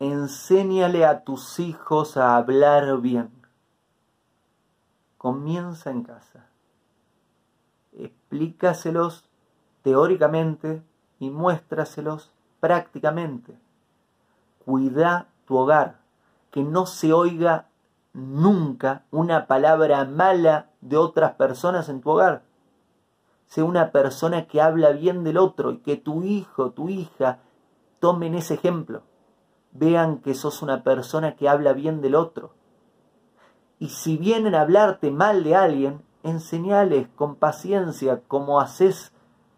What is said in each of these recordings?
enséñale a tus hijos a hablar bien. Comienza en casa. Explícaselos teóricamente y muéstraselos prácticamente. Cuida tu hogar, que no se oiga nunca una palabra mala de otras personas en tu hogar. Sé una persona que habla bien del otro y que tu hijo, tu hija tomen ese ejemplo. Vean que sos una persona que habla bien del otro. Y si vienen a hablarte mal de alguien, enseñales con paciencia como haces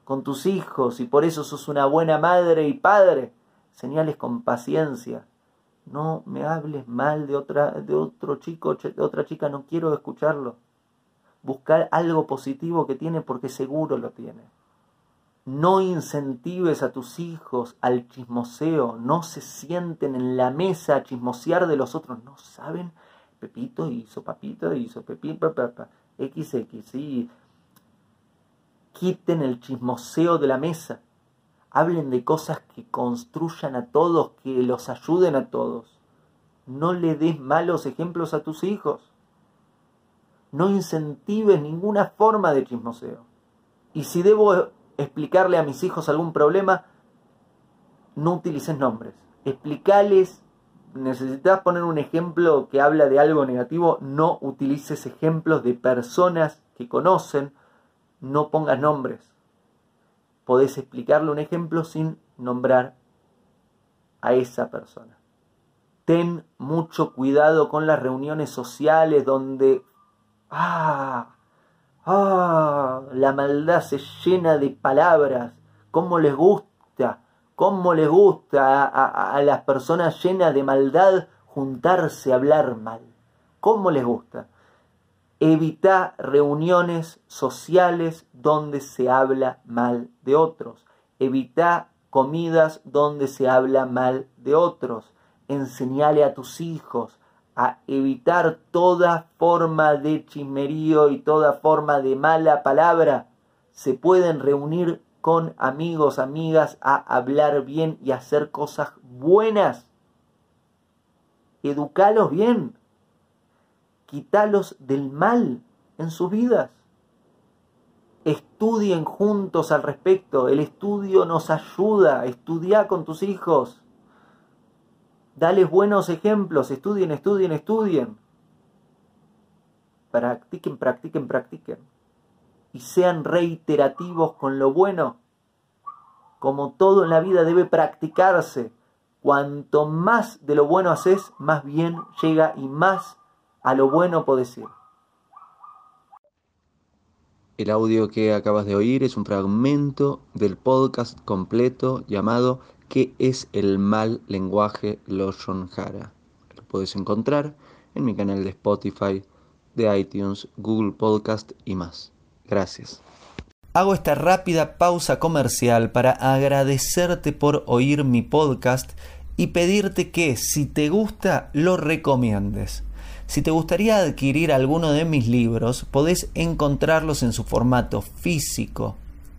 con tus hijos y por eso sos una buena madre y padre. Señales con paciencia. No me hables mal de, otra, de otro chico, de otra chica, no quiero escucharlo. Buscar algo positivo que tiene porque seguro lo tiene. No incentives a tus hijos al chismoseo, no se sienten en la mesa a chismosear de los otros, no saben. Pepito hizo papito, hizo pepito, papá, XX, sí. Quiten el chismoseo de la mesa. Hablen de cosas que construyan a todos, que los ayuden a todos. No le des malos ejemplos a tus hijos. No incentives ninguna forma de chismoseo. Y si debo explicarle a mis hijos algún problema, no utilices nombres. Explicales, necesitas poner un ejemplo que habla de algo negativo, no utilices ejemplos de personas que conocen, no pongas nombres. Podés explicarle un ejemplo sin nombrar a esa persona. Ten mucho cuidado con las reuniones sociales donde ah, Ah, la maldad se llena de palabras. ¿Cómo les gusta? ¿Cómo les gusta a, a, las personas llenas de maldad juntarse a hablar mal? ¿Cómo les gusta? Evita reuniones sociales donde se habla mal de otros. Evita comidas donde se habla mal de otros. Enseñale a tus hijos a evitar toda forma de chismerío y toda forma de mala palabra, se pueden reunir con amigos, amigas, a hablar bien y hacer cosas buenas. Educalos bien. Quitalos del mal en sus vidas. Estudien juntos al respecto. El estudio nos ayuda. Estudia con tus hijos. Dales buenos ejemplos, estudien, estudien, estudien. Practiquen, practiquen, practiquen. Y sean reiterativos con lo bueno. Como todo en la vida debe practicarse. Cuanto más de lo bueno haces, más bien llega y más a lo bueno podés ir. El audio que acabas de oír es un fragmento del podcast completo llamado qué es el mal lenguaje Loshon Hara. Lo puedes encontrar en mi canal de Spotify, de iTunes, Google Podcast y más. Gracias. Hago esta rápida pausa comercial para agradecerte por oír mi podcast y pedirte que si te gusta lo recomiendes. Si te gustaría adquirir alguno de mis libros, podés encontrarlos en su formato físico